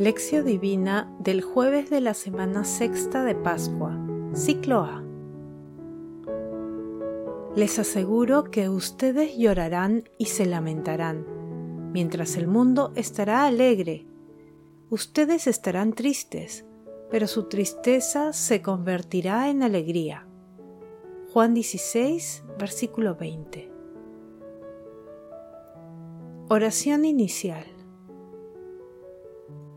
Lección Divina del jueves de la semana sexta de Pascua, ciclo A. Les aseguro que ustedes llorarán y se lamentarán, mientras el mundo estará alegre. Ustedes estarán tristes, pero su tristeza se convertirá en alegría. Juan 16, versículo 20. Oración inicial.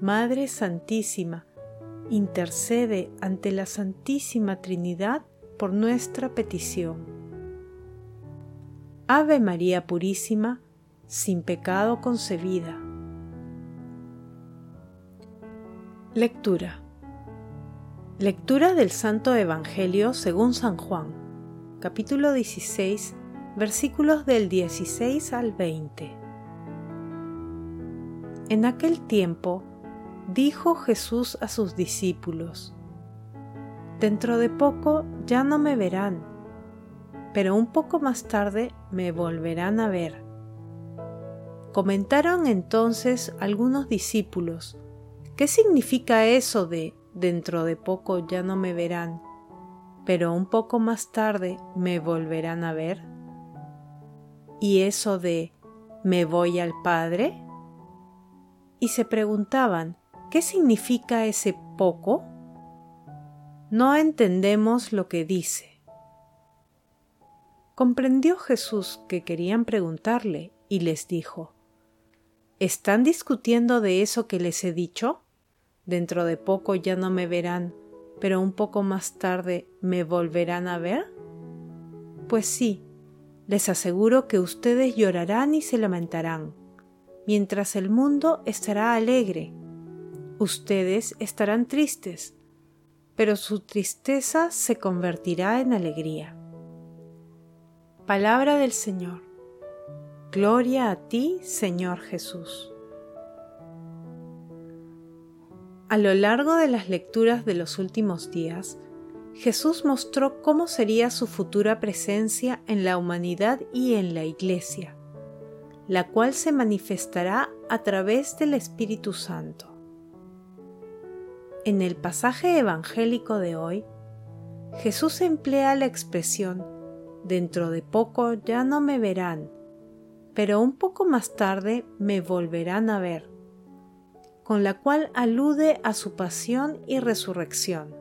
Madre Santísima, intercede ante la Santísima Trinidad por nuestra petición. Ave María Purísima, sin pecado concebida. Lectura. Lectura del Santo Evangelio según San Juan, capítulo 16, versículos del 16 al 20. En aquel tiempo, dijo Jesús a sus discípulos, Dentro de poco ya no me verán, pero un poco más tarde me volverán a ver. Comentaron entonces algunos discípulos, ¿qué significa eso de dentro de poco ya no me verán, pero un poco más tarde me volverán a ver? ¿Y eso de me voy al Padre? Y se preguntaban, ¿Qué significa ese poco? No entendemos lo que dice. Comprendió Jesús que querían preguntarle y les dijo, ¿Están discutiendo de eso que les he dicho? Dentro de poco ya no me verán, pero un poco más tarde me volverán a ver? Pues sí, les aseguro que ustedes llorarán y se lamentarán, mientras el mundo estará alegre Ustedes estarán tristes, pero su tristeza se convertirá en alegría. Palabra del Señor. Gloria a ti, Señor Jesús. A lo largo de las lecturas de los últimos días, Jesús mostró cómo sería su futura presencia en la humanidad y en la Iglesia, la cual se manifestará a través del Espíritu Santo. En el pasaje evangélico de hoy, Jesús emplea la expresión dentro de poco ya no me verán, pero un poco más tarde me volverán a ver, con la cual alude a su pasión y resurrección.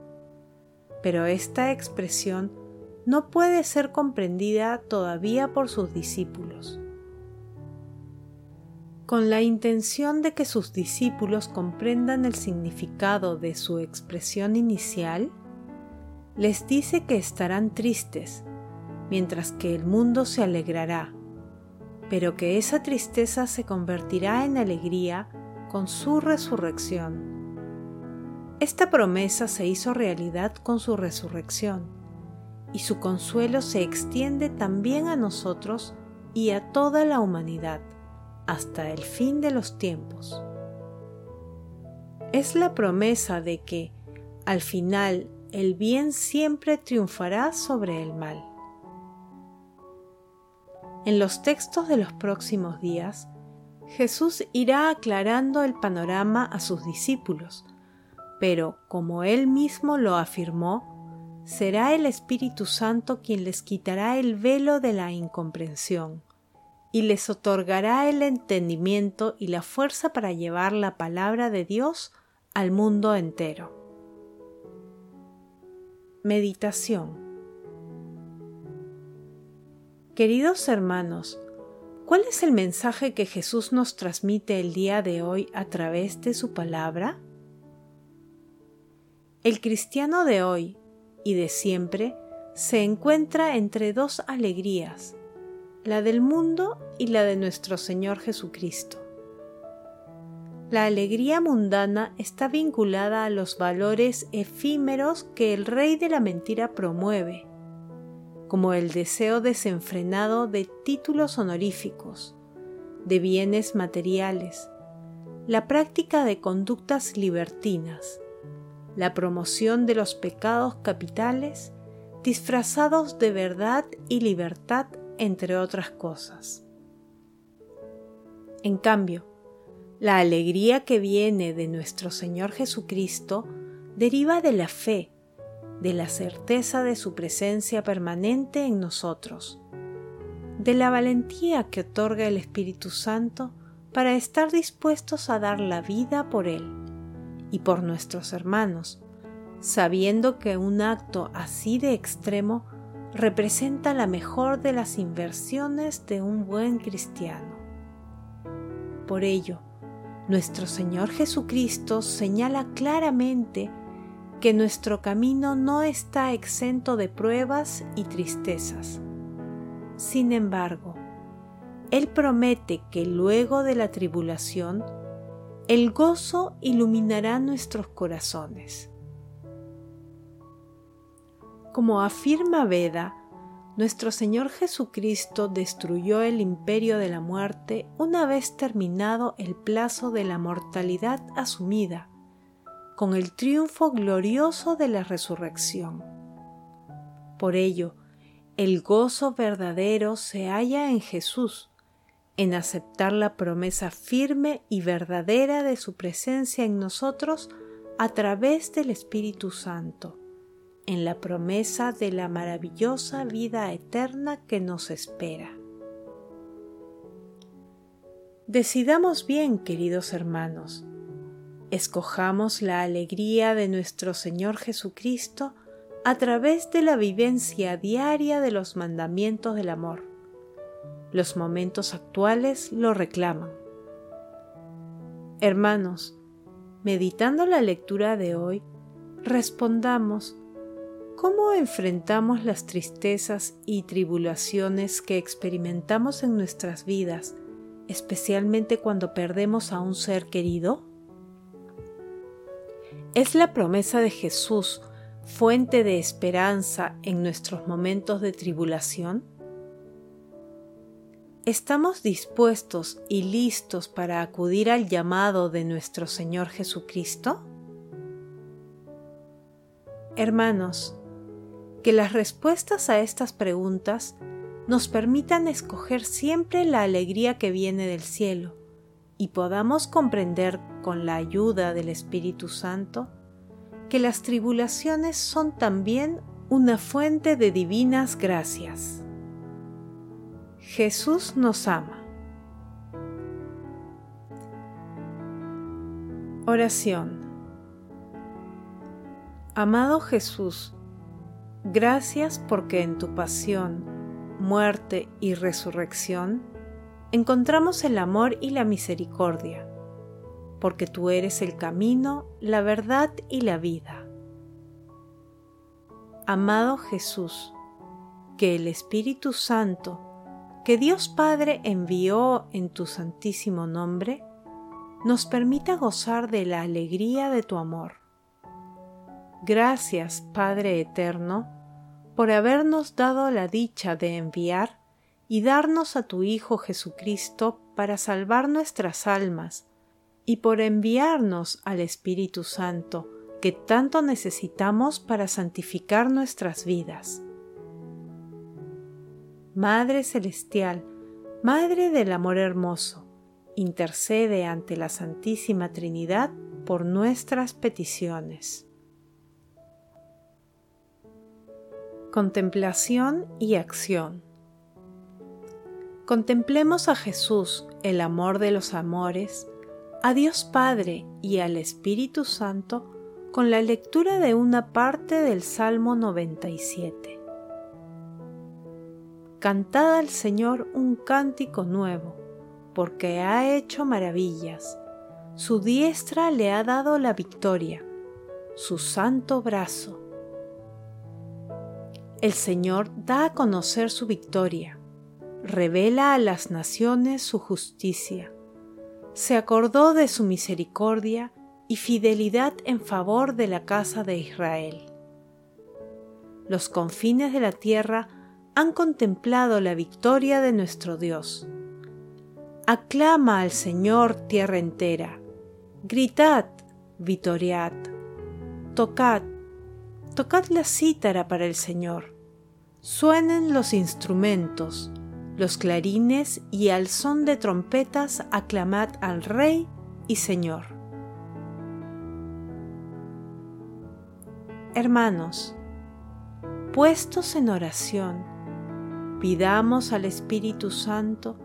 Pero esta expresión no puede ser comprendida todavía por sus discípulos con la intención de que sus discípulos comprendan el significado de su expresión inicial, les dice que estarán tristes, mientras que el mundo se alegrará, pero que esa tristeza se convertirá en alegría con su resurrección. Esta promesa se hizo realidad con su resurrección, y su consuelo se extiende también a nosotros y a toda la humanidad hasta el fin de los tiempos. Es la promesa de que, al final, el bien siempre triunfará sobre el mal. En los textos de los próximos días, Jesús irá aclarando el panorama a sus discípulos, pero como él mismo lo afirmó, será el Espíritu Santo quien les quitará el velo de la incomprensión y les otorgará el entendimiento y la fuerza para llevar la palabra de Dios al mundo entero. Meditación Queridos hermanos, ¿cuál es el mensaje que Jesús nos transmite el día de hoy a través de su palabra? El cristiano de hoy y de siempre se encuentra entre dos alegrías, la del mundo y la de nuestro Señor Jesucristo. la alegría mundana está vinculada a los valores efímeros que el rey de la mentira promueve, como el deseo desenfrenado de títulos honoríficos, de bienes materiales, la práctica de conductas libertinas, la promoción de los pecados capitales disfrazados de verdad y libertad, entre otras cosas. En cambio, la alegría que viene de nuestro Señor Jesucristo deriva de la fe, de la certeza de su presencia permanente en nosotros, de la valentía que otorga el Espíritu Santo para estar dispuestos a dar la vida por Él y por nuestros hermanos, sabiendo que un acto así de extremo representa la mejor de las inversiones de un buen cristiano. Por ello, nuestro Señor Jesucristo señala claramente que nuestro camino no está exento de pruebas y tristezas. Sin embargo, Él promete que luego de la tribulación, el gozo iluminará nuestros corazones. Como afirma Veda, nuestro Señor Jesucristo destruyó el imperio de la muerte una vez terminado el plazo de la mortalidad asumida, con el triunfo glorioso de la resurrección. Por ello, el gozo verdadero se halla en Jesús, en aceptar la promesa firme y verdadera de su presencia en nosotros a través del Espíritu Santo en la promesa de la maravillosa vida eterna que nos espera. Decidamos bien, queridos hermanos, escojamos la alegría de nuestro Señor Jesucristo a través de la vivencia diaria de los mandamientos del amor. Los momentos actuales lo reclaman. Hermanos, meditando la lectura de hoy, respondamos ¿Cómo enfrentamos las tristezas y tribulaciones que experimentamos en nuestras vidas, especialmente cuando perdemos a un ser querido? ¿Es la promesa de Jesús fuente de esperanza en nuestros momentos de tribulación? ¿Estamos dispuestos y listos para acudir al llamado de nuestro Señor Jesucristo? Hermanos, que las respuestas a estas preguntas nos permitan escoger siempre la alegría que viene del cielo y podamos comprender con la ayuda del Espíritu Santo que las tribulaciones son también una fuente de divinas gracias. Jesús nos ama. Oración. Amado Jesús, Gracias porque en tu pasión, muerte y resurrección encontramos el amor y la misericordia, porque tú eres el camino, la verdad y la vida. Amado Jesús, que el Espíritu Santo, que Dios Padre envió en tu santísimo nombre, nos permita gozar de la alegría de tu amor Gracias, Padre Eterno, por habernos dado la dicha de enviar y darnos a tu Hijo Jesucristo para salvar nuestras almas, y por enviarnos al Espíritu Santo, que tanto necesitamos para santificar nuestras vidas. Madre Celestial, Madre del Amor Hermoso, intercede ante la Santísima Trinidad por nuestras peticiones. Contemplación y acción. Contemplemos a Jesús, el amor de los amores, a Dios Padre y al Espíritu Santo con la lectura de una parte del Salmo 97. Cantad al Señor un cántico nuevo, porque ha hecho maravillas. Su diestra le ha dado la victoria, su santo brazo el Señor da a conocer su victoria, revela a las naciones su justicia, se acordó de su misericordia y fidelidad en favor de la casa de Israel. Los confines de la tierra han contemplado la victoria de nuestro Dios. Aclama al Señor tierra entera. Gritad, vitoriad. Tocad, tocad la cítara para el Señor. Suenen los instrumentos, los clarines y al son de trompetas aclamad al Rey y Señor. Hermanos, puestos en oración, pidamos al Espíritu Santo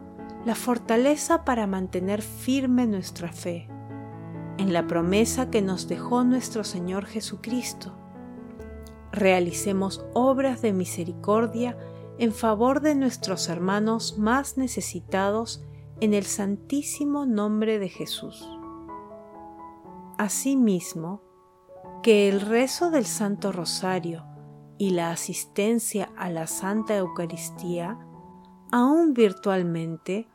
la fortaleza para mantener firme nuestra fe en la promesa que nos dejó nuestro Señor Jesucristo. Realicemos obras de misericordia en favor de nuestros hermanos más necesitados en el santísimo nombre de Jesús. Asimismo, que el rezo del Santo Rosario y la asistencia a la Santa Eucaristía, aún virtualmente,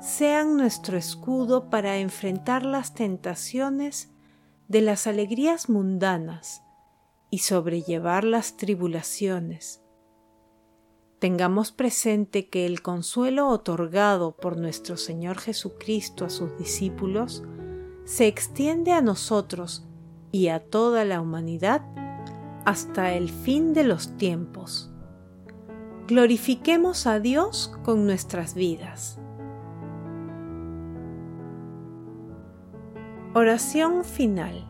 sean nuestro escudo para enfrentar las tentaciones de las alegrías mundanas y sobrellevar las tribulaciones. Tengamos presente que el consuelo otorgado por nuestro Señor Jesucristo a sus discípulos se extiende a nosotros y a toda la humanidad hasta el fin de los tiempos. Glorifiquemos a Dios con nuestras vidas. Oración final.